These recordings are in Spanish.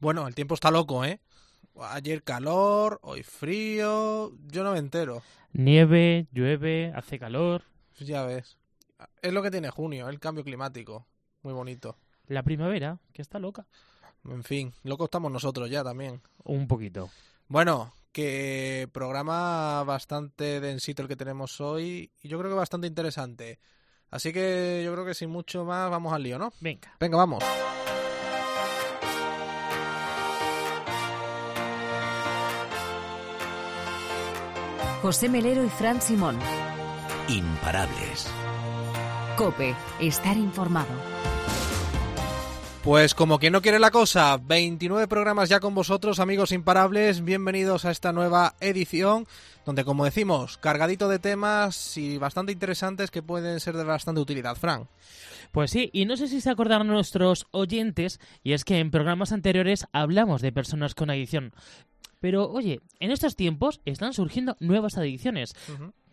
Bueno, el tiempo está loco, ¿eh? Ayer calor, hoy frío, yo no me entero. Nieve, llueve, hace calor. Ya ves. Es lo que tiene junio, el cambio climático. Muy bonito. La primavera, que está loca. En fin, locos estamos nosotros ya también. Un poquito. Bueno, que programa bastante densito el que tenemos hoy y yo creo que bastante interesante. Así que yo creo que sin mucho más vamos al lío, ¿no? Venga. Venga, vamos. José Melero y Fran Simón. Imparables. Cope, estar informado. Pues como quien no quiere la cosa, 29 programas ya con vosotros, amigos imparables. Bienvenidos a esta nueva edición, donde como decimos, cargadito de temas y bastante interesantes que pueden ser de bastante utilidad. Fran. Pues sí, y no sé si se acordarán nuestros oyentes, y es que en programas anteriores hablamos de personas con adicción. Pero oye, en estos tiempos están surgiendo nuevas adicciones.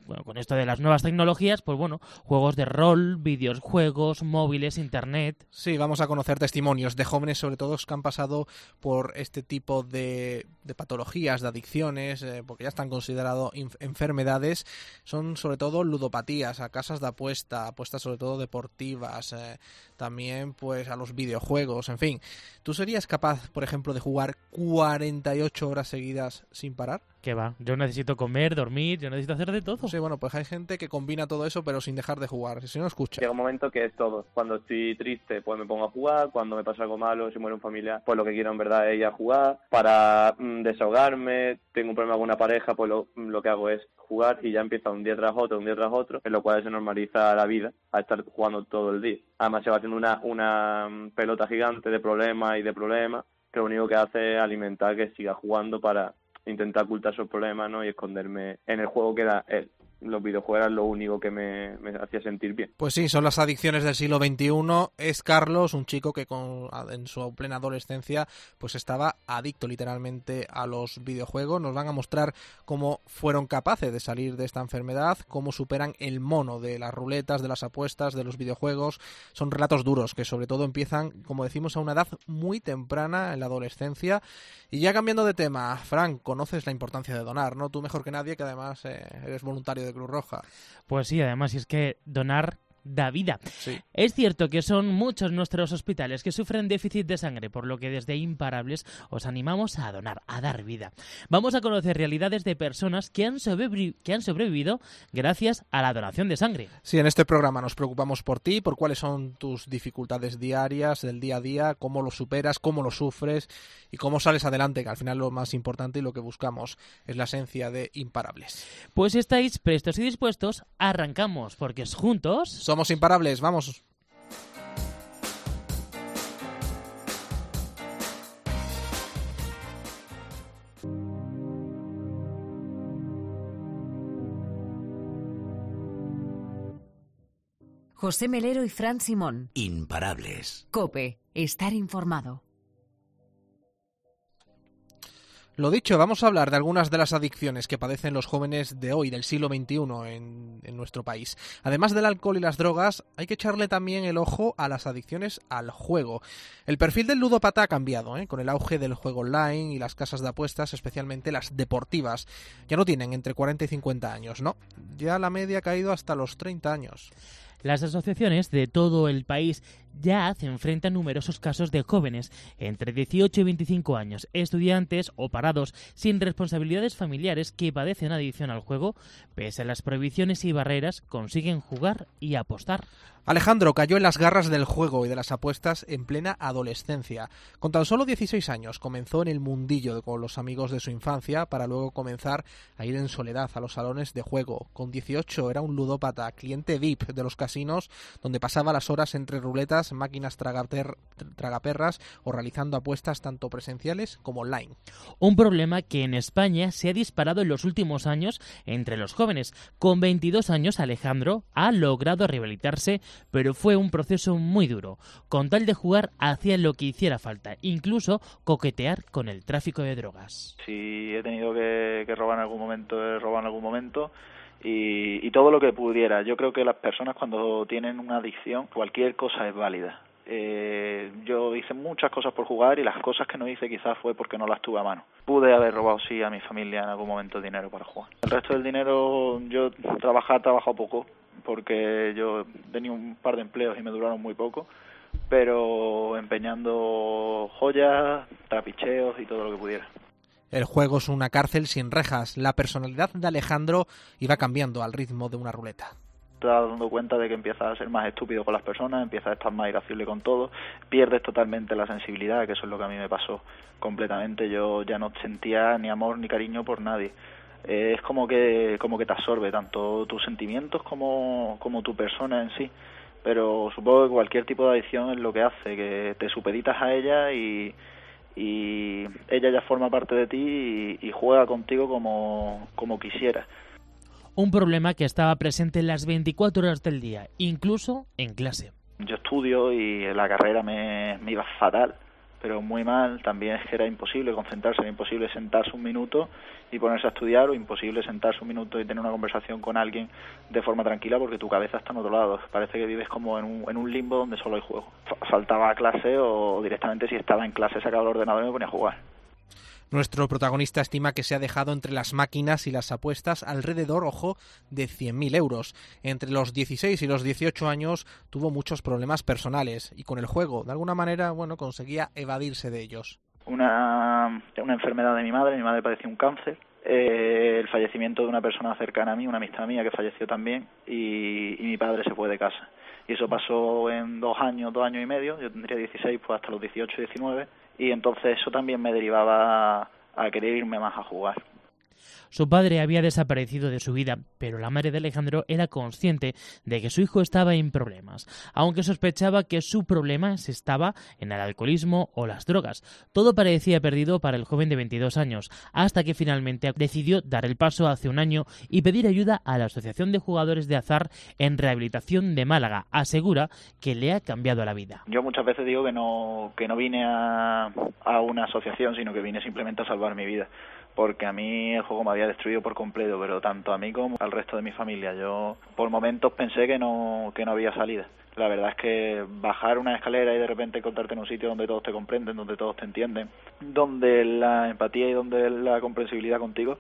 Bueno, con esto de las nuevas tecnologías, pues bueno, juegos de rol, videojuegos, móviles, internet. Sí, vamos a conocer testimonios de jóvenes, sobre todo, que han pasado por este tipo de, de patologías, de adicciones, eh, porque ya están considerados enfermedades. Son sobre todo ludopatías, a casas de apuesta, apuestas sobre todo deportivas, eh, también pues a los videojuegos, en fin. ¿Tú serías capaz, por ejemplo, de jugar 48 horas seguidas sin parar? Que va, yo necesito comer, dormir, yo necesito hacer de todo. Sí, bueno, pues hay gente que combina todo eso pero sin dejar de jugar, si no escucha. Llega un momento que es todo. Cuando estoy triste, pues me pongo a jugar, cuando me pasa algo malo, si muere un familiar, pues lo que quiero en verdad es ir a jugar. Para mm, desahogarme, tengo un problema con una pareja, pues lo, lo que hago es jugar y ya empieza un día tras otro, un día tras otro, en lo cual se normaliza la vida a estar jugando todo el día. Además se va haciendo una, una mm, pelota gigante de problemas y de problemas que lo único que hace es alimentar que siga jugando para intentar ocultar esos problemas ¿no? y esconderme en el juego que era él los videojuegos eran lo único que me, hacía sentir bien. Pues sí, son las adicciones del siglo XXI. Es Carlos, un chico que con, en su plena adolescencia pues estaba adicto literalmente a los videojuegos. Nos van a mostrar cómo fueron capaces de salir de esta enfermedad, cómo superan el mono de las ruletas, de las apuestas, de los videojuegos. Son relatos duros que sobre todo empiezan, como decimos, a una edad muy temprana en la adolescencia. Y ya cambiando de tema, Frank, conoces la importancia de donar, ¿no? Tú mejor que nadie, que además eh, eres voluntario Cruz Roja. Pues sí, además, es que donar da vida. Es cierto que son muchos nuestros hospitales que sufren déficit de sangre, por lo que desde Imparables os animamos a donar, a dar vida. Vamos a conocer realidades de personas que han, que han sobrevivido gracias a la donación de sangre. Sí, en este programa nos preocupamos por ti, por cuáles son tus dificultades diarias, del día a día, cómo lo superas, cómo lo sufres y cómo sales adelante, que al final lo más importante y lo que buscamos es la esencia de Imparables. Pues estáis prestos y dispuestos, arrancamos, porque juntos somos imparables, vamos. José Melero y Fran Simón. Imparables. Cope, estar informado. Lo dicho, vamos a hablar de algunas de las adicciones que padecen los jóvenes de hoy, del siglo XXI, en, nuestro país. Además del alcohol y las drogas, hay que echarle también el ojo a las adicciones al juego. El perfil del ludópata ha cambiado, ¿eh? con el auge del juego online y las casas de apuestas, especialmente las deportivas. Ya no tienen entre 40 y 50 años, ¿no? Ya la media ha caído hasta los 30 años. Las asociaciones de todo el país ya se enfrentan numerosos casos de jóvenes entre 18 y 25 años, estudiantes o parados sin responsabilidades familiares que padecen adicción al juego, pese a las prohibiciones y barreras, consiguen jugar y apostar. Alejandro cayó en las garras del juego y de las apuestas en plena adolescencia. Con tan solo 16 años comenzó en el mundillo con los amigos de su infancia para luego comenzar a ir en soledad a los salones de juego. Con 18 era un ludópata, cliente VIP de los casinos, donde pasaba las horas entre ruletas, máquinas tragaperras o realizando apuestas tanto presenciales como online. Un problema que en España se ha disparado en los últimos años entre los jóvenes. Con 22 años Alejandro ha logrado rehabilitarse pero fue un proceso muy duro. Con tal de jugar hacía lo que hiciera falta, incluso coquetear con el tráfico de drogas. Si he tenido que, robar en algún momento, he robado en algún momento. Y, y todo lo que pudiera. Yo creo que las personas cuando tienen una adicción, cualquier cosa es válida Eh, yo hice muchas cosas por jugar y las cosas que no hice quizás fue porque no las tuve a mano. Pude haber robado sí a mi familia en algún momento dinero para jugar. El resto del dinero yo trabajar, he trabajado poco porque yo tenía un par de empleos y me duraron muy poco, pero empeñando joyas, trapicheos y todo lo que pudiera. El juego es una cárcel sin rejas. La personalidad de Alejandro iba cambiando al ritmo de una ruleta te das dando cuenta de que empiezas a ser más estúpido con las personas, empiezas a estar más irascible con todo, pierdes totalmente la sensibilidad, que eso es lo que a mí me pasó completamente. Yo ya no sentía ni amor ni cariño por nadie. Es como que como que te absorbe tanto tus sentimientos como, como tu persona en sí. Pero supongo que cualquier tipo de adicción es lo que hace, que te supeditas a ella y, y ella ya forma parte de ti y, y juega contigo como, como quisieras un problema que estaba presente las 24 horas del día, incluso en clase. Yo estudio y la carrera me, iba fatal, pero muy mal. También es que era imposible concentrarse, era imposible sentarse un minuto y ponerse a estudiar o imposible sentarse un minuto y tener una conversación con alguien de forma tranquila porque tu cabeza está en otro lado. Parece que vives como en un, en un limbo donde solo hay juego. Faltaba clase o directamente si estaba en clase sacaba el ordenador y me ponía a jugar. Nuestro protagonista estima que se ha dejado entre las máquinas y las apuestas alrededor, ojo, de 100.000 euros. Entre los 16 y los 18 años tuvo muchos problemas personales y con el juego, de alguna manera, bueno, conseguía evadirse de ellos. Una, enfermedad de mi madre, mi madre padeció un cáncer, eh, el fallecimiento de una persona cercana a mí, una amistad mía que falleció también, y, y, mi padre se fue de casa. Y eso pasó en dos años, dos años y medio, yo tendría 16, pues hasta los 18, 19, y entonces eso también me derivaba a querer irme más a jugar. Su padre había desaparecido de su vida, pero la madre de Alejandro era consciente de que su hijo estaba en problemas, aunque sospechaba que su problema estaba en el alcoholismo o las drogas. Todo parecía perdido para el joven de 22 años, hasta que finalmente decidió dar el paso hace un año y pedir ayuda a la Asociación de Jugadores de Azar en Rehabilitación de Málaga. Asegura que le ha cambiado la vida. Yo muchas veces digo que no, que no vine a, a una asociación, sino que vine simplemente a salvar mi vida porque a mí el juego me había destruido por completo, pero tanto a mí como al resto de mi familia. Yo por momentos pensé que no, que no había salida. La verdad es que bajar una escalera y de repente encontrarte en un sitio donde todos te comprenden, donde todos te entienden, donde la empatía y donde la comprensibilidad contigo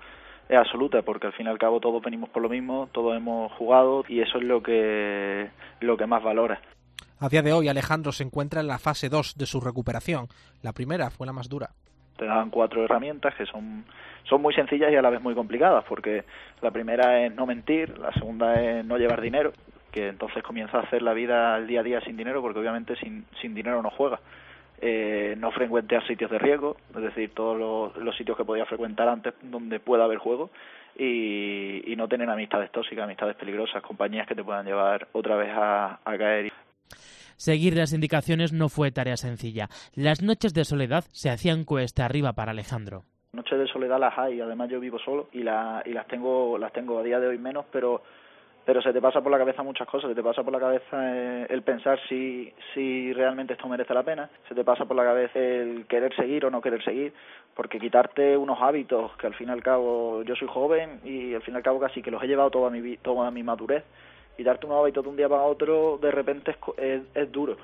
es absoluta, porque al fin y al cabo todos venimos por lo mismo, todos hemos jugado y eso es lo que, lo que más valora. A día de hoy Alejandro se encuentra en la fase 2 de su recuperación. La primera fue la más dura te dan cuatro herramientas que son, son muy sencillas y a la vez muy complicadas, porque la primera es no mentir, la segunda es no llevar dinero, que entonces comienza a hacer la vida al día a día sin dinero, porque obviamente sin, sin dinero no juega. Eh, no frecuentear sitios de riesgo, es decir, todos los, los, sitios que podía frecuentar antes donde pueda haber juego y, y, no tener amistades tóxicas, amistades peligrosas, compañías que te puedan llevar otra vez a, a caer. Seguir las indicaciones no fue tarea sencilla. Las noches de soledad se hacían cuesta arriba para Alejandro. Noches de soledad las hay, además yo vivo solo y, la, y las tengo las tengo a día de hoy menos, pero pero se te pasa por la cabeza muchas cosas, se te pasa por la cabeza eh, el pensar si, si realmente esto merece la pena, se te pasa por la cabeza el querer seguir o no querer seguir, porque quitarte unos hábitos que al fin y al cabo yo soy joven y al fin y al cabo casi que los he llevado toda mi, toda mi madurez, y darte un hábito de un día para otro de repente es, es, duro.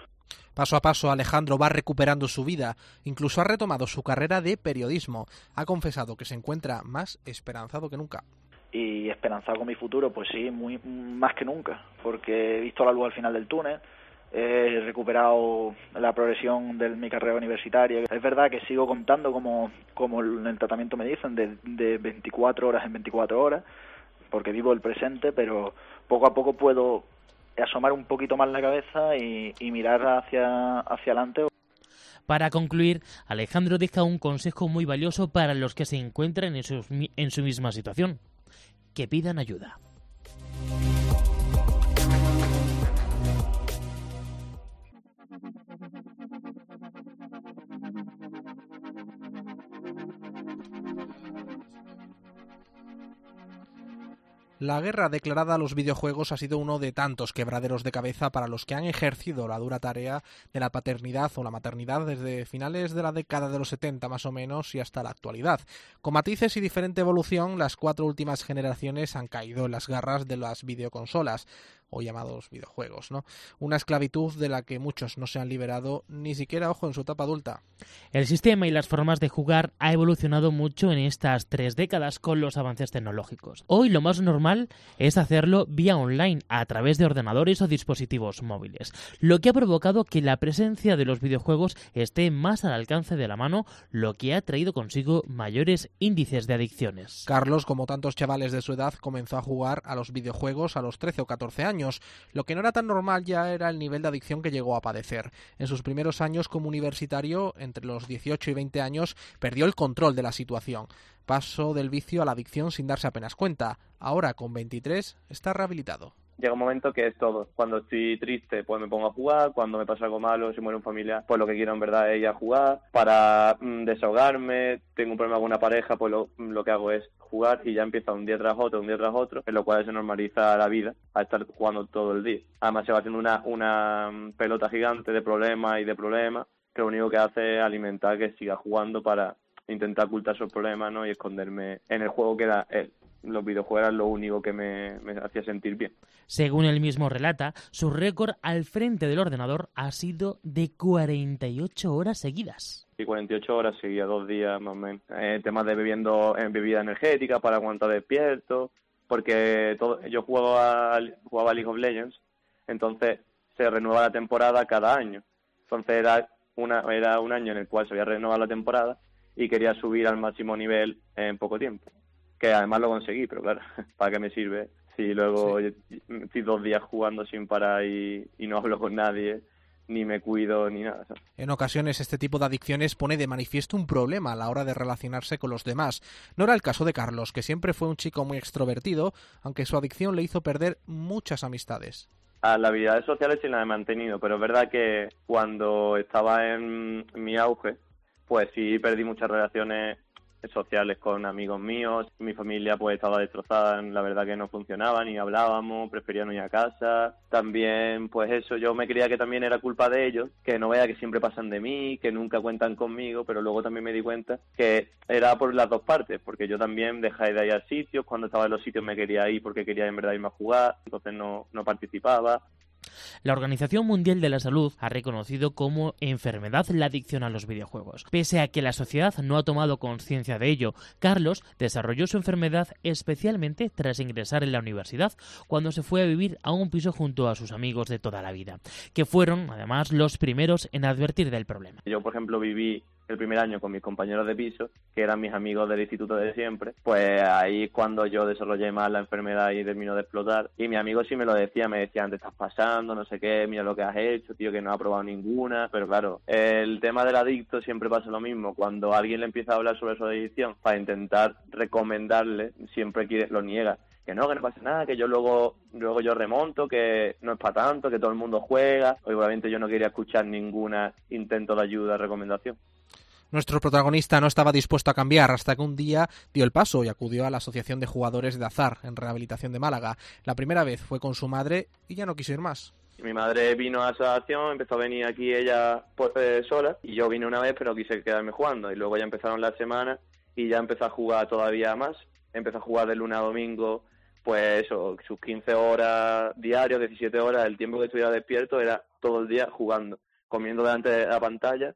Paso a paso, Alejandro va recuperando su vida, incluso ha retomado su carrera de periodismo. Ha confesado que se encuentra más esperanzado que nunca. Y esperanzado con mi futuro, pues sí, muy más que nunca, porque he visto la luz al final del túnel, he recuperado la progresión de mi carrera universitaria. Es verdad que sigo contando como, como en el tratamiento me dicen, de, de 24 horas en 24 horas, porque vivo el presente, pero poco a poco puedo asomar un poquito más la cabeza y, mirar hacia, hacia adelante. Para concluir, Alejandro deja un consejo muy valioso para los que se encuentran en su, en su misma situación. Que pidan ayuda. La guerra declarada a los videojuegos ha sido uno de tantos quebraderos de cabeza para los que han ejercido la dura tarea de la paternidad o la maternidad desde finales de la década de los 70 más o menos y hasta la actualidad. Con matices y diferente evolución, las cuatro últimas generaciones han caído en las garras de las videoconsolas. O llamados videojuegos, ¿no? Una esclavitud de la que muchos no se han liberado ni siquiera, ojo, en su etapa adulta. El sistema y las formas de jugar ha evolucionado mucho en estas tres décadas con los avances tecnológicos. Hoy lo más normal es hacerlo vía online, a través de ordenadores o dispositivos móviles, lo que ha provocado que la presencia de los videojuegos esté más al alcance de la mano, lo que ha traído consigo mayores índices de adicciones. Carlos, como tantos chavales de su edad, comenzó a jugar a los videojuegos a los 13 o 14 años. Lo que no era tan normal ya era el nivel de adicción que llegó a padecer. En sus primeros años como universitario, entre los 18 y 20 años, perdió el control de la situación. Pasó del vicio a la adicción sin darse apenas cuenta. Ahora, con 23, está rehabilitado llega un momento que es todo. Cuando estoy triste, pues me pongo a jugar. Cuando me pasa algo malo, si muere un familiar, pues lo que quiero en verdad es ir a jugar. Para mm, desahogarme, tengo un problema con una pareja, pues lo, lo, que hago es jugar y ya empieza un día tras otro, un día tras otro, en lo cual se normaliza la vida a estar jugando todo el día. Además se va haciendo una, una mm, pelota gigante de problemas y de problemas que lo único que hace es alimentar que siga jugando para intentar ocultar esos problemas ¿no? y esconderme en el juego que era él los videojuegos eran lo único que me, hacía sentir bien. Según él mismo relata, su récord al frente del ordenador ha sido de 48 horas seguidas. Sí, 48 horas seguía dos días más o menos. Eh, temas de bebiendo en bebida energética para aguantar despierto, porque todo, yo jugaba, jugaba a League of Legends, entonces se renueva la temporada cada año. Entonces era, una, era un año en el cual se había renovado la temporada y quería subir al máximo nivel en poco tiempo que además lo conseguí, pero claro, ¿para qué me sirve? Si luego estoy dos días jugando sin parar y, no hablo con nadie, ni me cuido, ni nada. En ocasiones este tipo de adicciones pone de manifiesto un problema a la hora de relacionarse con los demás. No era el caso de Carlos, que siempre fue un chico muy extrovertido, aunque su adicción le hizo perder muchas amistades. A las habilidades sociales sí las he mantenido, pero es verdad que cuando estaba en mi auge, pues sí perdí muchas relaciones sociales con amigos míos. Mi familia pues estaba destrozada, la verdad que no funcionaba, ni hablábamos, prefería no ir a casa. También pues eso, yo me creía que también era culpa de ellos, que no vea que siempre pasan de mí, que nunca cuentan conmigo, pero luego también me di cuenta que era por las dos partes, porque yo también dejé de ir a sitios, cuando estaba en los sitios me quería ir porque quería en verdad irme a jugar, entonces no, no participaba. La Organización Mundial de la Salud ha reconocido como enfermedad la adicción a los videojuegos. Pese a que la sociedad no ha tomado conciencia de ello, Carlos desarrolló su enfermedad especialmente tras ingresar en la universidad, cuando se fue a vivir a un piso junto a sus amigos de toda la vida, que fueron además los primeros en advertir del problema. Yo, por ejemplo, viví el primer año con mis compañeros de piso, que eran mis amigos del instituto de siempre, pues ahí es cuando yo desarrollé más la enfermedad y terminó de explotar. Y mi amigo sí me lo decía, me decían, te estás pasando, no sé qué, mira lo que has hecho, tío, que no ha probado ninguna. Pero claro, el tema del adicto siempre pasa lo mismo. Cuando alguien le empieza a hablar sobre su adicción, para intentar recomendarle, siempre quiere, lo niega que no, que no pasa nada, que yo luego, luego yo remonto, que no es para tanto, que todo el mundo juega. Obviamente yo no quería escuchar ningún intento de ayuda, recomendación. Nuestro protagonista no estaba dispuesto a cambiar hasta que un día dio el paso y acudió a la Asociación de Jugadores de Azar en Rehabilitación de Málaga. La primera vez fue con su madre y ya no quiso ir más. Mi madre vino a la asociación, empezó a venir aquí ella pues, eh, sola y yo vine una vez pero quise quedarme jugando y luego ya empezaron las semanas y ya empezó a jugar todavía más. Empezó a jugar de lunes a domingo pues sus 15 horas diarios, 17 horas, el tiempo que estuviera despierto era todo el día jugando, comiendo delante de la pantalla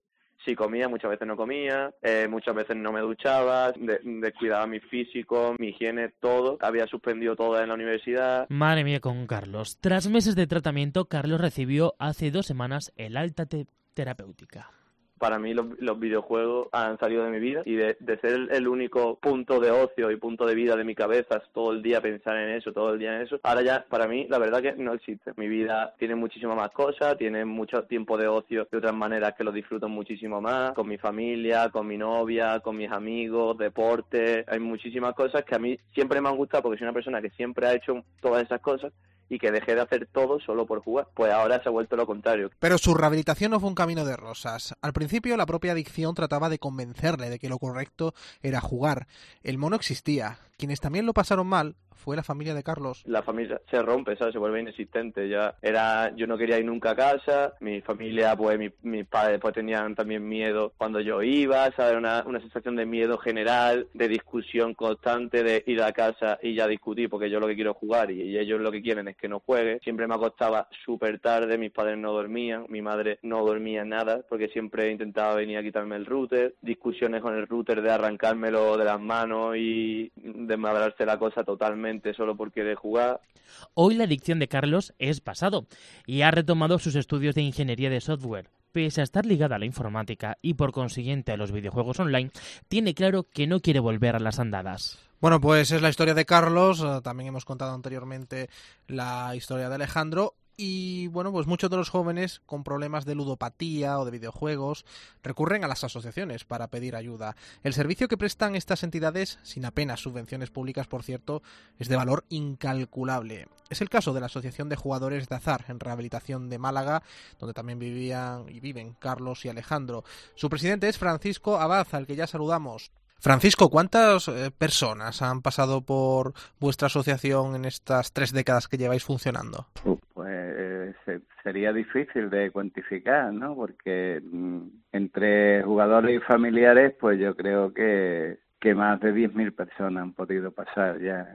si comía, muchas veces no comía, eh, muchas veces no me duchaba, descuidaba mi físico, mi higiene, todo. Había suspendido todo en la universidad. Madre mía con Carlos. Tras meses de tratamiento, Carlos recibió hace dos semanas el alta terapéutica para mí los, videojuegos han salido de mi vida y de, ser el, único punto de ocio y punto de vida de mi cabeza, todo el día pensar en eso, todo el día en eso, ahora ya para mí la verdad que no existe. Mi vida tiene muchísimas más cosas, tiene mucho tiempo de ocio de otras maneras que lo disfruto muchísimo más, con mi familia, con mi novia, con mis amigos, deporte, hay muchísimas cosas que a mí siempre me han gustado porque soy una persona que siempre ha hecho todas esas cosas y que dejé de hacer todo solo por jugar. Pues ahora se ha vuelto lo contrario. Pero su rehabilitación no fue un camino de rosas. Al principio la propia adicción trataba de convencerle de que lo correcto era jugar. El mono existía. Quienes también lo pasaron mal fue la familia de Carlos. La familia se rompe, ¿sabes? Se vuelve inexistente. Ya era, yo no quería ir nunca a casa, mi familia, pues mis padres pues tenían también miedo cuando yo iba, ¿sabes? Una, una sensación de miedo general, de discusión constante, de ir a casa y ya discutir porque yo lo que quiero es jugar y ellos lo que quieren es que no juegue. Siempre me acostaba súper tarde, mis padres no dormían, mi madre no dormía nada porque siempre intentaba venir a quitarme el router, discusiones con el router de arrancármelo de las manos y desmadrarse la cosa totalmente solo porque de jugar. Hoy la adicción de Carlos es pasado y ha retomado sus estudios de ingeniería de software. Pese a estar ligada a la informática y por consiguiente a los videojuegos online, tiene claro que no quiere volver a las andadas. Bueno, pues es la historia de Carlos, eh, también hemos contado anteriormente la historia de Alejandro y bueno, pues muchos de los jóvenes con problemas de ludopatía o de videojuegos recurren a las asociaciones para pedir ayuda. El servicio que prestan estas entidades, sin apenas subvenciones públicas, por cierto, es de valor incalculable. Es el caso de la Asociación de Jugadores de Azar en Rehabilitación de Málaga, donde también vivían y viven Carlos y Alejandro. Su presidente es Francisco Abad, al que ya saludamos. Francisco, ¿cuántas eh, personas han pasado por vuestra asociación en estas tres décadas que lleváis funcionando? Pues sería difícil de cuantificar, ¿no? Porque mm, entre jugadores y familiares, pues yo creo que, más de 10.000 personas han podido pasar ya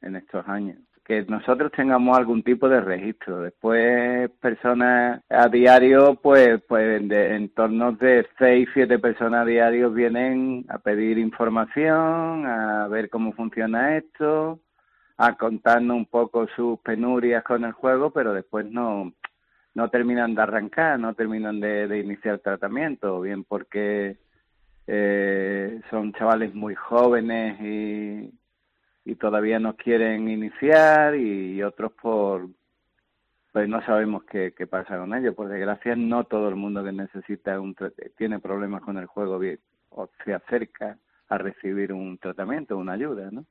en estos años que nosotros tengamos algún tipo de registro. Después, personas a diario, pues, pues en torno de seis, siete personas a diario vienen a pedir información, a ver cómo funciona esto, a contarnos un poco sus penurias con el juego, pero después no, no terminan de arrancar, no terminan de, de iniciar tratamiento, bien porque eh, son chavales muy jóvenes y y todavía no quieren iniciar y otros por pues no sabemos qué, qué pasa con ellos. Por desgracia, no todo el mundo que necesita un tiene problemas con el juego o se acerca a recibir un tratamiento, una ayuda, ¿no?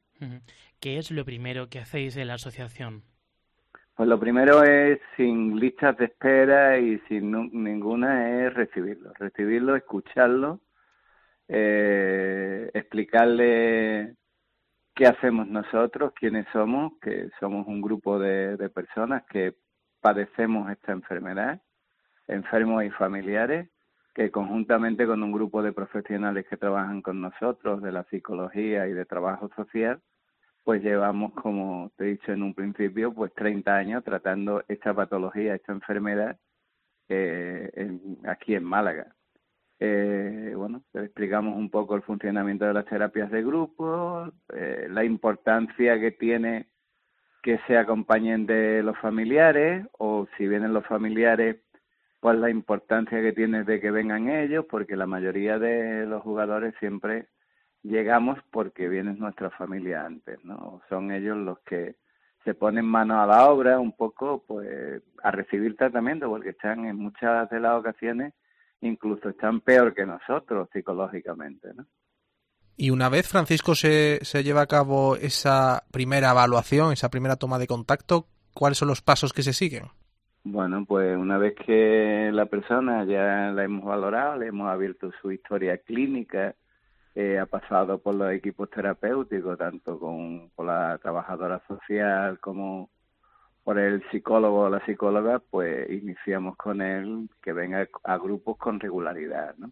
¿Qué es lo primero que hacéis en la asociación? Pues lo primero es, sin listas de espera y sin ninguna, es recibirlo. Recibirlo, escucharlo, eh, explicarle qué hacemos nosotros, quiénes somos, que somos un grupo de, de personas que padecemos esta enfermedad, enfermos y familiares, que conjuntamente con un grupo de profesionales que trabajan con nosotros de la psicología y de trabajo social, pues llevamos, como te he dicho en un principio, pues 30 años tratando esta patología, esta enfermedad eh, en, aquí en Málaga. Eh, bueno, explicamos un poco el funcionamiento de las terapias de grupo, eh, la importancia que tiene que se acompañen de los familiares o si vienen los familiares, pues la importancia que tiene de que vengan ellos, porque la mayoría de los jugadores siempre llegamos porque vienen nuestra familia antes, ¿no? Son ellos los que se ponen manos a la obra un poco, pues, a recibir tratamiento, porque están en muchas de las ocasiones incluso están peor que nosotros psicológicamente, ¿no? Y una vez, Francisco, se, se lleva a cabo esa primera evaluación, esa primera toma de contacto, ¿cuáles son los pasos que se siguen? Bueno, pues una vez que la persona ya la hemos valorado, le hemos abierto su historia clínica, eh, ha pasado por los equipos terapéuticos, tanto con, con la trabajadora social como por el psicólogo o la psicóloga, pues iniciamos con él que venga a grupos con regularidad, ¿no?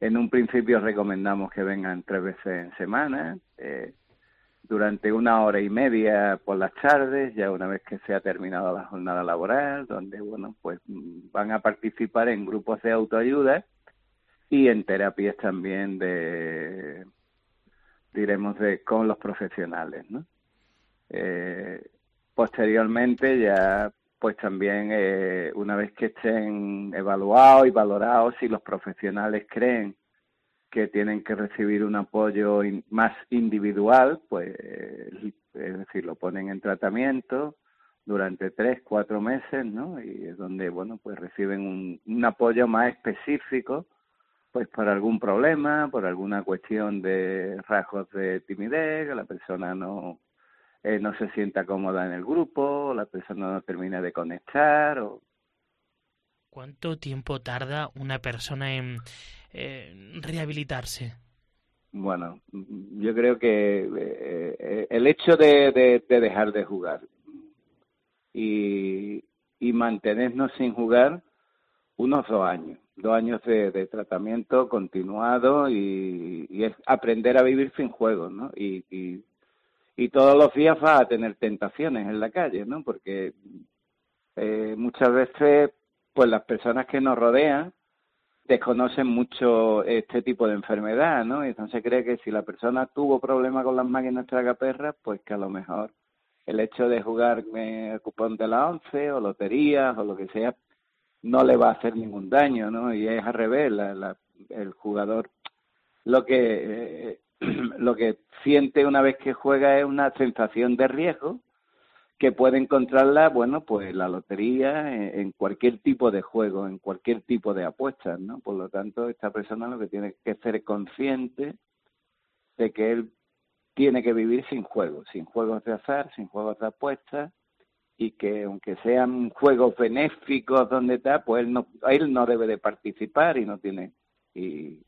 En un principio recomendamos que vengan tres veces en semana, eh, durante una hora y media por las tardes, ya una vez que se ha terminado la jornada laboral, donde, bueno, pues van a participar en grupos de autoayuda y en terapias también de, diremos, de con los profesionales, ¿no? Eh, Posteriormente ya pues también eh, una vez que estén evaluados y valorados si los profesionales creen que tienen que recibir un apoyo más individual, pues es decir, lo ponen en tratamiento durante tres, cuatro meses, ¿no? Y es donde, bueno, pues reciben un apoyo más específico, pues por algún problema, por alguna cuestión de rasgos de timidez, que la persona no eh, no se sienta cómoda en el grupo, la persona no termina de conectar. O... ¿Cuánto tiempo tarda una persona en rehabilitarse? Bueno, yo creo que eh, el hecho de, dejar de jugar y, mantenernos sin jugar unos dos años, dos años de, tratamiento continuado y, es aprender a vivir sin juegos, ¿no? Y, y, y, todos los días vas a tener tentaciones en la calle, ¿no? Porque eh, muchas veces, pues las personas que nos rodean desconocen mucho este tipo de enfermedad, ¿no? Y entonces cree que si la persona tuvo problemas con las máquinas tragaperras, pues que a lo mejor el hecho de jugar el cupón de la once o loterías o lo que sea no le va a hacer ningún daño, ¿no? Y es al revés, el jugador lo que eh, lo que siente una vez que juega es una sensación de riesgo que puede encontrarla, bueno, pues la lotería, en, cualquier tipo de juego, en cualquier tipo de apuestas, ¿no? Por lo tanto, esta persona lo que tiene que ser consciente de que él tiene que vivir sin juegos, sin juegos de azar, sin juegos de apuestas, y que aunque sean juegos benéficos donde está, pues él no, él no debe de participar y no tiene, y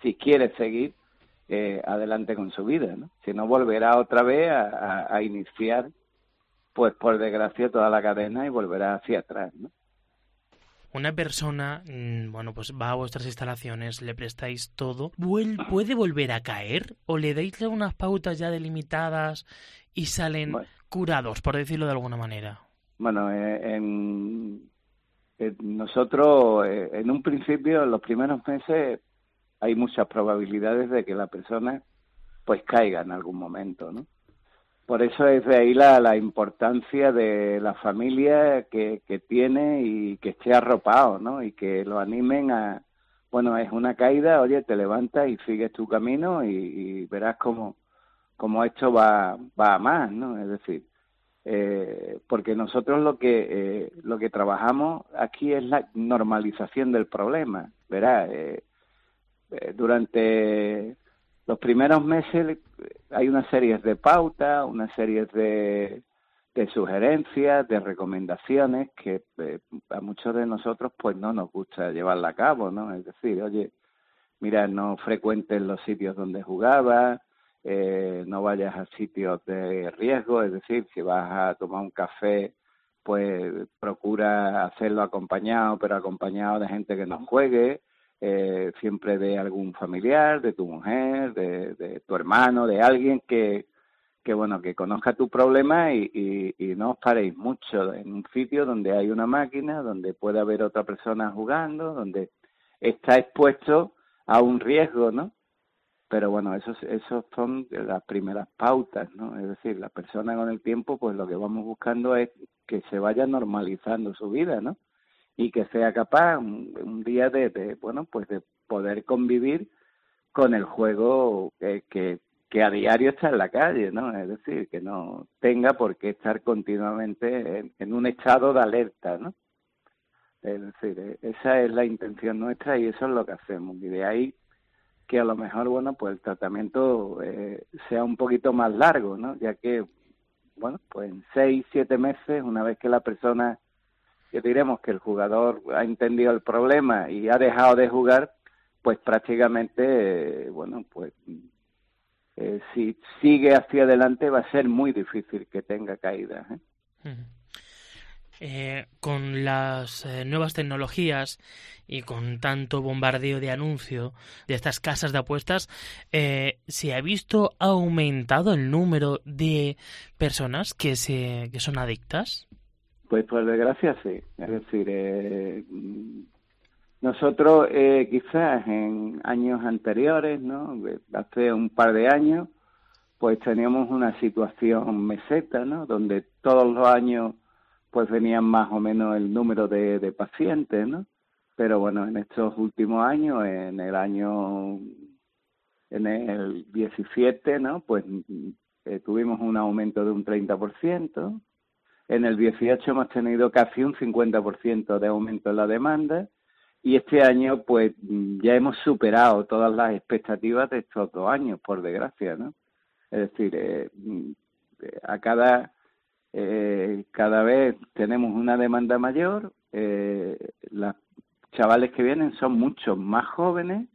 si quiere seguir eh, adelante con su vida, ¿no? Si no, volverá otra vez a iniciar pues por desgracia toda la cadena y volverá hacia atrás, ¿no? Una persona, mm, bueno, pues va a vuestras instalaciones, le prestáis todo, ¿puede volver a caer? ¿O le dais unas pautas ya delimitadas y salen curados, por decirlo de alguna manera? Bueno, eh, en, nosotros, eh, en un principio, en los primeros meses, hay muchas probabilidades de que la persona pues caiga en algún momento, ¿no? Por eso es de ahí la, la importancia de la familia que, que tiene y que esté arropado, ¿no? Y que lo animen a, bueno, es una caída, oye, te levantas y sigues tu camino y, verás cómo, cómo esto va, va a más, ¿no? Es decir, eh, porque nosotros lo que eh, lo que trabajamos aquí es la normalización del problema, verás, eh, eh durante los primeros meses hay una serie de pautas, una serie de, de sugerencias, de recomendaciones que a muchos de nosotros pues no nos gusta llevarla a cabo, ¿no? Es decir, oye, mira, no frecuentes los sitios donde jugabas, eh, no vayas a sitios de riesgo, es decir, si vas a tomar un café, pues procura hacerlo acompañado, pero acompañado de gente que no juegue, eh, siempre de algún familiar, de tu mujer, de, tu hermano, de alguien que, que bueno, que conozca tu problema y, y, no os paréis mucho en un sitio donde hay una máquina, donde puede haber otra persona jugando, donde está expuesto a un riesgo, ¿no? Pero bueno, esos, esos son las primeras pautas, ¿no? Es decir, la persona con el tiempo, pues lo que vamos buscando es que se vaya normalizando su vida, ¿no? y que sea capaz un, día de, bueno pues de poder convivir con el juego que, que, a diario está en la calle, ¿no? Es decir, que no tenga por qué estar continuamente en, un estado de alerta, ¿no? Es decir, e, esa es la intención nuestra y eso es lo que hacemos. Y de ahí que a lo mejor, bueno, pues el tratamiento eh, sea un poquito más largo, ¿no? Ya que, bueno, pues en seis, siete meses, una vez que la persona que diremos que el jugador ha entendido el problema y ha dejado de jugar, pues prácticamente, bueno, pues eh, si sigue hacia adelante va a ser muy difícil que tenga caída. ¿eh? Eh, con las nuevas tecnologías y con tanto bombardeo de anuncio de estas casas de apuestas, ¿se ha visto aumentado el número de personas que, se, que son adictas? Pues por desgracia sí. Es decir, eh, nosotros eh, quizás en años anteriores, ¿no? Hace un par de años, pues teníamos una situación meseta, ¿no? Donde todos los años pues venían más o menos el número de, de pacientes, ¿no? Pero bueno, en estos últimos años, en el año, en el 17, ¿no? Pues eh, tuvimos un aumento de un 30%, en el 18 hemos tenido casi un 50% de aumento en la demanda y este año pues ya hemos superado todas las expectativas de estos dos años, por desgracia, ¿no? Es decir, eh, a cada eh, cada vez tenemos una demanda mayor, eh, los chavales que vienen son muchos más jóvenes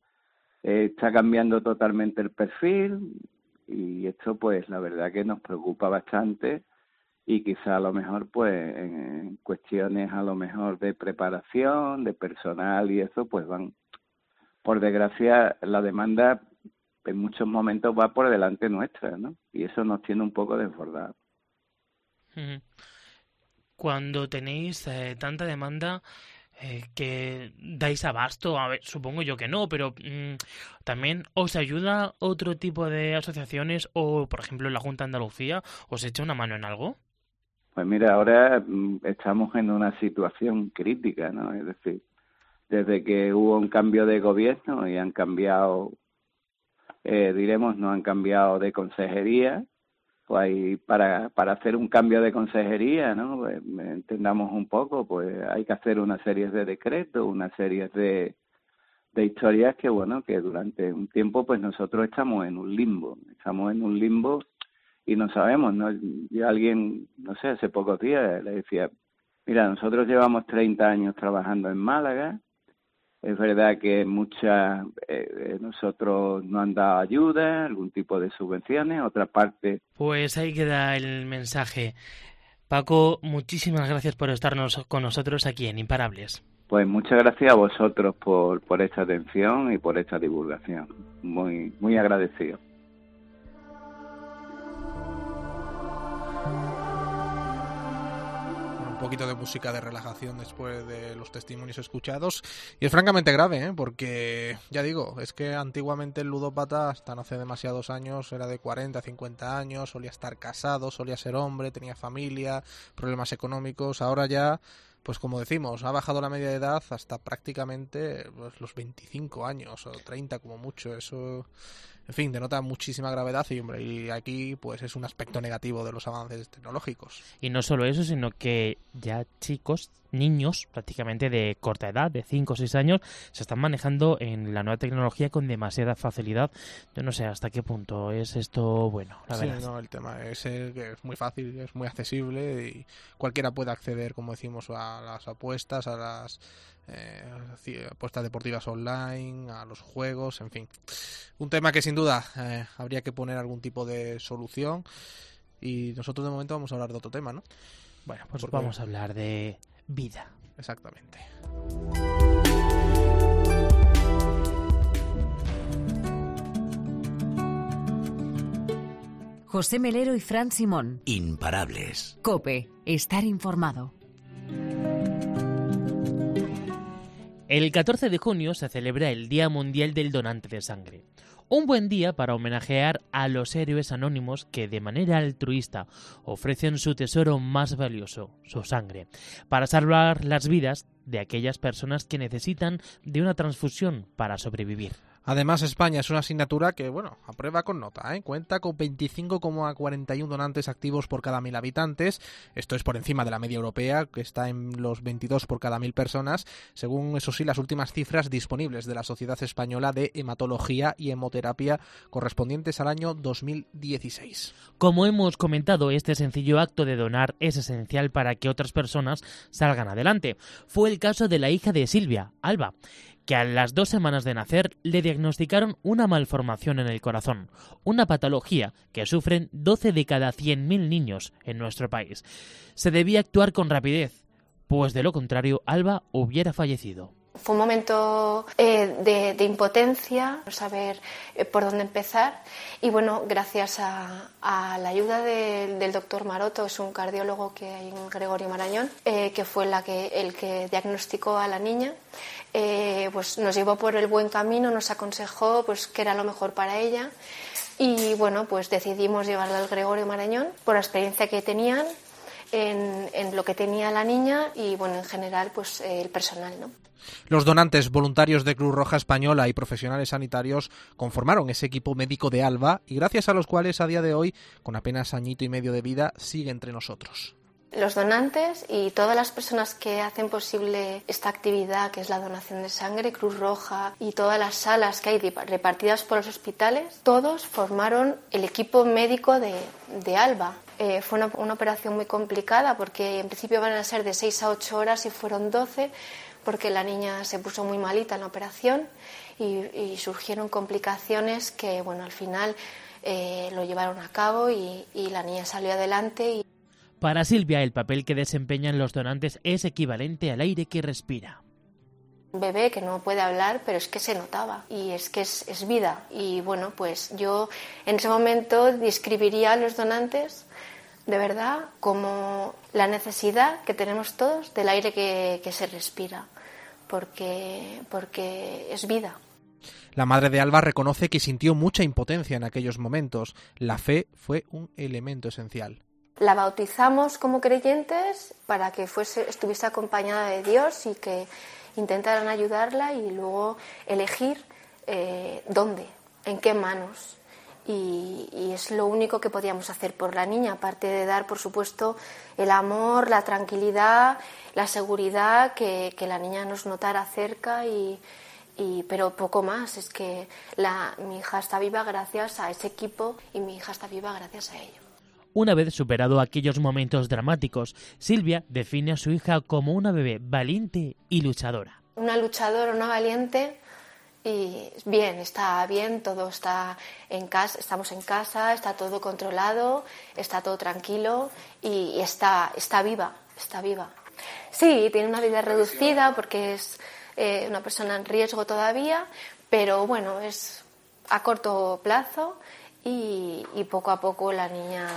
eh, está cambiando totalmente el perfil y esto pues la verdad que nos preocupa bastante y quizá a lo mejor pues en cuestiones a lo mejor de preparación, de personal y eso pues van por desgracia la demanda en muchos momentos va por delante nuestra, ¿no? Y eso nos tiene un poco desbordados. Cuando tenéis eh, tanta demanda, eh, que dais abasto, a ver, supongo yo que no, pero mm, también os ayuda otro tipo de asociaciones o, por ejemplo, la Junta de Andalucía, os echa una mano en algo. Pues mira, ahora mm, estamos en una situación crítica, ¿no? Es decir, desde que hubo un cambio de gobierno y han cambiado, eh, diremos, no han cambiado de consejería, pues para, para hacer un cambio de consejería, ¿no? Pues, entendamos un poco, pues hay que hacer una serie de decretos, una serie de, de historias que, bueno, que durante un tiempo, pues nosotros estamos en un limbo, estamos en un limbo y no sabemos, ¿no? Yo alguien, no sé, hace pocos días le decía, mira, nosotros llevamos 30 años trabajando en Málaga, es verdad que muchas, eh, eh, nosotros no han dado ayuda, algún tipo de subvenciones, otra parte. Pues ahí queda el mensaje. Paco, muchísimas gracias por estarnos con nosotros aquí en Imparables. Pues muchas gracias a vosotros por, por esta atención y por esta divulgación. Muy, muy agradecido. Poquito de música de relajación después de los testimonios escuchados. Y es francamente grave, ¿eh? porque ya digo, es que antiguamente el ludópata, hasta no hace demasiados años, era de 40, 50 años, solía estar casado, solía ser hombre, tenía familia, problemas económicos. Ahora ya pues como decimos, ha bajado la media de edad hasta prácticamente pues, los 25 años o 30 como mucho. Eso en fin, denota muchísima gravedad y, hombre, y aquí pues es un aspecto negativo de los avances tecnológicos. Y no solo eso, sino que ya chicos, niños prácticamente de corta edad, de 5 o 6 años, se están manejando en la nueva tecnología con demasiada facilidad. Yo no sé hasta qué punto es esto bueno, la sí, no, el tema es que es muy fácil, es muy accesible y cualquiera puede acceder, como decimos, a las apuestas, a las eh, apuestas deportivas online, a los juegos, en fin. Un tema que sin duda eh, habría que poner algún tipo de solución y nosotros de momento vamos a hablar de otro tema, ¿no? Bueno, pues vamos a hablar de vida. Exactamente. José Melero y Fran Simón. Imparables. Cope, estar informado. El 14 de junio se celebra el Día Mundial del Donante de Sangre. Un buen día para homenajear a los héroes anónimos que de manera altruista ofrecen su tesoro más valioso, su sangre, para salvar las vidas de aquellas personas que necesitan de una transfusión para sobrevivir. Además, España es una asignatura que, bueno, aprueba con nota. ¿eh? Cuenta con 25,41 donantes activos por cada mil habitantes. Esto es por encima de la media europea, que está en los 22 por cada mil personas, según, eso sí, las últimas cifras disponibles de la Sociedad Española de Hematología y Hemoterapia correspondientes al año 2016. Como hemos comentado, este sencillo acto de donar es esencial para que otras personas salgan adelante. Fue el caso de la hija de Silvia, Alba que a las dos semanas de nacer le diagnosticaron una malformación en el corazón, una patología que sufren 12 de cada 100.000 niños en nuestro país. Se debía actuar con rapidez, pues de lo contrario Alba hubiera fallecido. Fue un momento eh, de, impotencia, no saber eh, por dónde empezar. Y bueno, gracias a, la ayuda del doctor Maroto, es un cardiólogo que hay en Gregorio Marañón, eh, que fue la que, el que diagnosticó a la niña, pues nos llevó por el buen camino, nos aconsejó pues, qué era lo mejor para ella. Y bueno, pues decidimos llevarla al Gregorio Marañón por la experiencia que tenían en, lo que tenía la niña y bueno en general pues el personal no los donantes voluntarios de Cruz Roja Española y profesionales sanitarios conformaron ese equipo médico de Alba y gracias a los cuales a día de hoy, con apenas añito y medio de vida, sigue entre nosotros. Los donantes y todas las personas que hacen posible esta actividad, que es la donación de sangre, Cruz Roja y todas las salas que hay repartidas por los hospitales, todos formaron el equipo médico de, Alba. Eh, fue una, una, operación muy complicada porque en principio van a ser de 6 a 8 horas y fueron 12 porque la niña se puso muy malita en la operación y, surgieron complicaciones que, bueno, al final eh, lo llevaron a cabo y, y la niña salió adelante. Y... Para Silvia, el papel que desempeñan los donantes es equivalente al aire que respira. Un bebé que no puede hablar, pero es que se notaba y es que es, es vida. Y bueno, pues yo en ese momento describiría a los donantes de verdad como la necesidad que tenemos todos del aire que, que se respira, porque, porque es vida. La madre de Alba reconoce que sintió mucha impotencia en aquellos momentos. La fe fue un elemento esencial. La bautizamos como creyentes para que fuese, estuviese acompañada de Dios y que intentaran ayudarla y luego elegir eh, dónde, en qué manos. Y, es lo único que podíamos hacer por la niña, aparte de dar, por supuesto, el amor, la tranquilidad, la seguridad, que, la niña nos notara cerca y, pero poco más. Es que la, mi hija está viva gracias a ese equipo y mi hija está viva gracias a ello. Una vez superado aquellos momentos dramáticos, Silvia define a su hija como una bebé valiente y luchadora. Una luchadora, una valiente y bien, está bien, todo está en casa, estamos en casa, está todo controlado, está todo tranquilo y, está, está viva, está viva. Sí, tiene una vida reducida porque es eh, una persona en riesgo todavía, pero bueno, es a corto plazo y, poco a poco la niña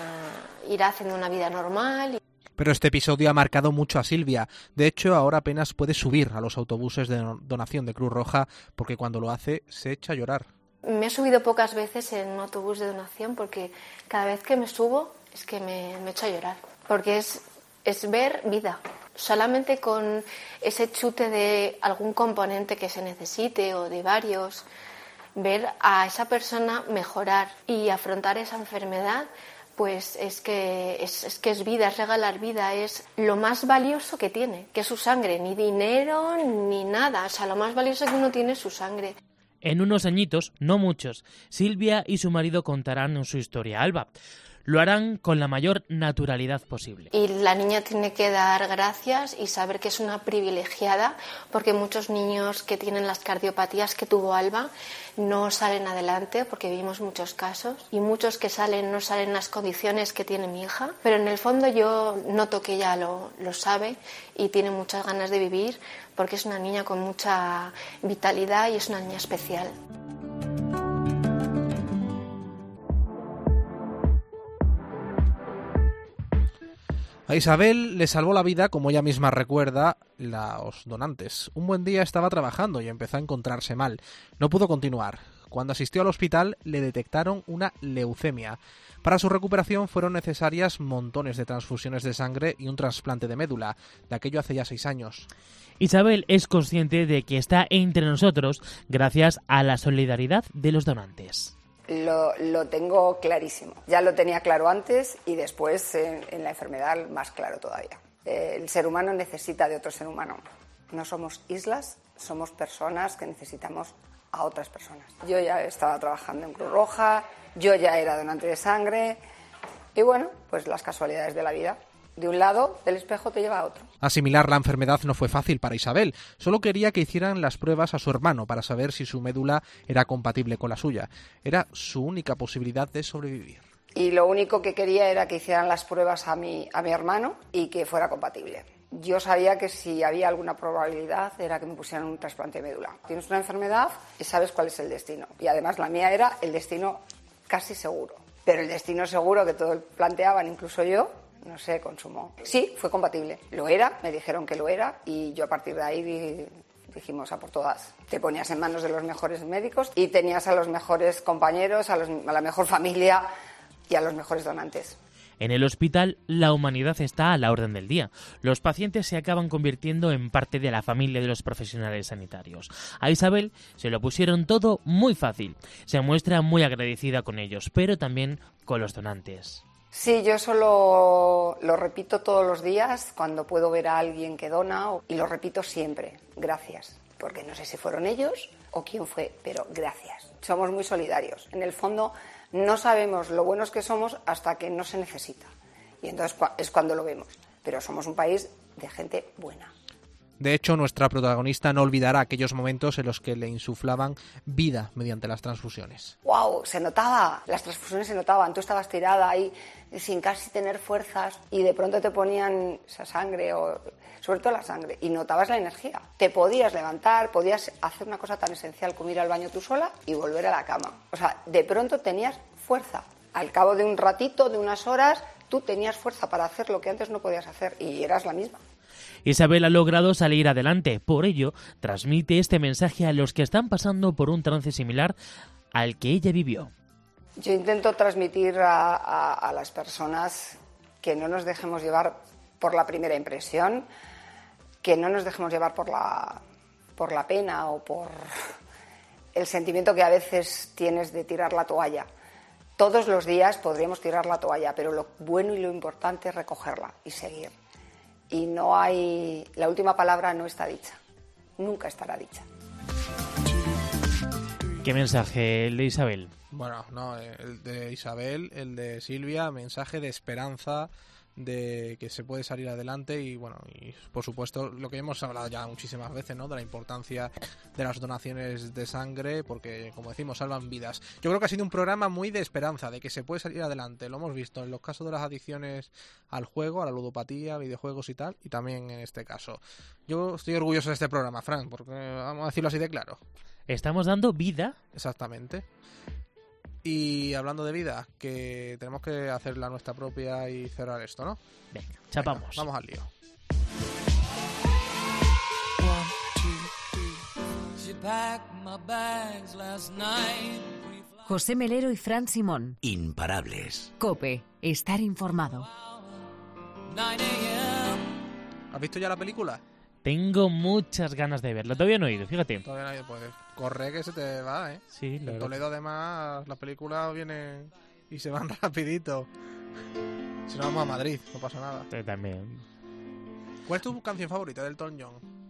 irá haciendo una vida normal. Pero este episodio ha marcado mucho a Silvia. De hecho, ahora apenas puede subir a los autobuses de donación de Cruz Roja porque cuando lo hace se echa a llorar. Me he subido pocas veces en un autobús de donación porque cada vez que me subo es que me, me echo a llorar. Porque es, es ver vida. Solamente con ese chute de algún componente que se necesite o de varios, ver a esa persona mejorar y afrontar esa enfermedad, pues es que es, que es vida, es regalar vida, es lo más valioso que tiene, que es su sangre, ni dinero ni nada, o sea, lo más valioso que uno tiene es su sangre. En unos añitos, no muchos, Silvia y su marido contarán su historia Alba lo harán con la mayor naturalidad posible. Y la niña tiene que dar gracias y saber que es una privilegiada, porque muchos niños que tienen las cardiopatías que tuvo Alba no salen adelante, porque vimos muchos casos, y muchos que salen no salen en las condiciones que tiene mi hija, pero en el fondo yo noto que ella lo, lo sabe y tiene muchas ganas de vivir, porque es una niña con mucha vitalidad y es una niña especial. A Isabel le salvó la vida, como ella misma recuerda, los donantes. Un buen día estaba trabajando y empezó a encontrarse mal. No pudo continuar. Cuando asistió al hospital le detectaron una leucemia. Para su recuperación fueron necesarias montones de transfusiones de sangre y un trasplante de médula. De aquello hace ya seis años. Isabel es consciente de que está entre nosotros gracias a la solidaridad de los donantes lo, tengo clarísimo. Ya lo tenía claro antes y después en, la enfermedad más claro todavía. Eh, el ser humano necesita de otro ser humano. No somos islas, somos personas que necesitamos a otras personas. Yo ya estaba trabajando en Cruz Roja, yo ya era donante de sangre y bueno, pues las casualidades de la vida de un lado del espejo te lleva a otro. Asimilar la enfermedad no fue fácil para Isabel. Solo quería que hicieran las pruebas a su hermano para saber si su médula era compatible con la suya. Era su única posibilidad de sobrevivir. Y lo único que quería era que hicieran las pruebas a mi, a mi hermano y que fuera compatible. Yo sabía que si había alguna probabilidad era que me pusieran un trasplante de médula. Tienes una enfermedad y sabes cuál es el destino. Y además la mía era el destino casi seguro. Pero el destino seguro que todos planteaban, incluso yo, no sé, consumo. Sí, fue compatible. Lo era, me dijeron que lo era y yo a partir de ahí dijimos a por todas. Te ponías en manos de los mejores médicos y tenías a los mejores compañeros, a, a la mejor familia y a los mejores donantes. En el hospital, la humanidad está a la orden del día. Los pacientes se acaban convirtiendo en parte de la familia de los profesionales sanitarios. A Isabel se lo pusieron todo muy fácil. Se muestra muy agradecida con ellos, pero también con los donantes. Sí, yo solo lo repito todos los días cuando puedo ver a alguien que dona y lo repito siempre, gracias, porque no sé si fueron ellos o quién fue, pero gracias. Somos muy solidarios. En el fondo no sabemos lo buenos que somos hasta que no se necesita y entonces es cuando lo vemos, pero somos un país de gente buena. De hecho, nuestra protagonista no olvidará aquellos momentos en los que le insuflaban vida mediante las transfusiones. ¡Wow! Se notaba, las transfusiones se notaban. Tú estabas tirada ahí sin casi tener fuerzas y de pronto te ponían esa sangre o sobre todo la sangre y notabas la energía. Te podías levantar, podías hacer una cosa tan esencial como ir al baño tú sola y volver a la cama. O sea, de pronto tenías fuerza. Al cabo de un ratito, de unas horas, tú tenías fuerza para hacer lo que antes no podías hacer y eras la misma. Isabel ha logrado salir adelante, por ello transmite este mensaje a los que están pasando por un trance similar al que ella vivió. Yo intento transmitir a, las personas que no nos dejemos llevar por la primera impresión, que no nos dejemos llevar por la, por la pena o por el sentimiento que a veces tienes de tirar la toalla. Todos los días podríamos tirar la toalla, pero lo bueno y lo importante es recogerla y seguir. Y no hay. La última palabra no está dicha. Nunca estará dicha. ¿Qué mensaje de Isabel? Bueno, no, el de Isabel, el de Silvia, mensaje de esperanza, de que se puede salir adelante y bueno y por supuesto lo que hemos hablado ya muchísimas veces no de la importancia de las donaciones de sangre porque como decimos salvan vidas. Yo creo que ha sido un programa muy de esperanza de que se puede salir adelante. Lo hemos visto en los casos de las adicciones al juego a la ludopatía videojuegos y tal y también en este caso. Yo estoy orgulloso de este programa Frank porque vamos a decirlo así de claro. Estamos dando vida exactamente y hablando de vida, que tenemos que hacer la nuestra propia y cerrar esto, ¿no? Venga, chapamos. vamos al lío. José Melero y Fran Simón. Imparables. Cope, estar informado. ¿Has visto ya la película? Tengo muchas ganas de verla. Todavía no he ido, fíjate. Todavía no he ido, pues corre que se te va, ¿eh? Sí, En Toledo además las películas vienen y se van rapidito. Si no vamos a Madrid, no pasa nada. también. ¿Cuál es tu canción favorita del Elton John?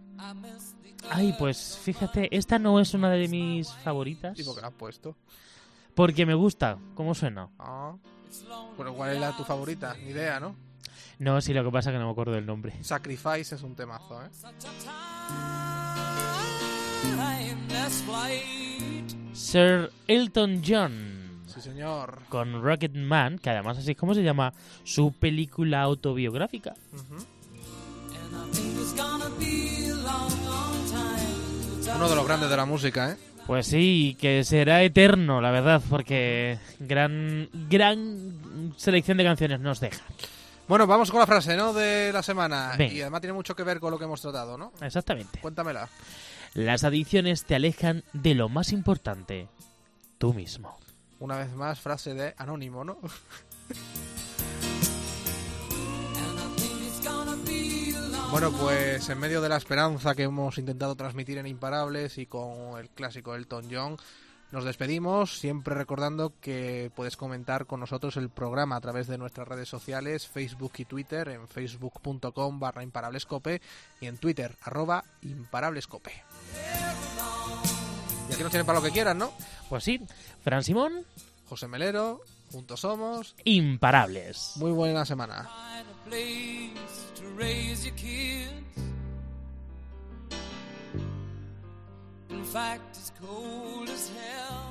Ay, pues fíjate, esta no es una de mis favoritas. ¿Y por qué la has puesto? Porque me gusta, ¿cómo suena? Ah. Pero ¿cuál es la tu favorita? Ni idea, ¿no? No, sí, lo que pasa es que no me acuerdo del nombre. Sacrifice es un temazo, ¿eh? Sir Elton John. Sí, señor. Con Rocket Man, que además así es como se llama su película autobiográfica. Uno de los grandes de la música, ¿eh? Pues sí, que será eterno, la verdad, porque gran, gran selección de canciones nos deja. Bueno, vamos con la frase, ¿no? De la semana. Y además tiene mucho que ver con lo que hemos tratado, ¿no? Exactamente. Cuéntamela. Las adicciones te alejan de lo más importante, tú mismo. Una vez más, frase de Anónimo, ¿no? Bueno, pues en medio de la esperanza que hemos intentado transmitir en Imparables y con el clásico Elton John, nos despedimos, siempre recordando que puedes comentar con nosotros el programa a través de nuestras redes sociales, Facebook y Twitter, en facebook.com barra imparablescope y en Twitter, arroba imparablescope. Y aquí nos tienen para lo que quieran, ¿no? Pues sí, Fran Simón, José Melero, juntos somos imparables. Muy buena semana. In fact, it's cold as hell.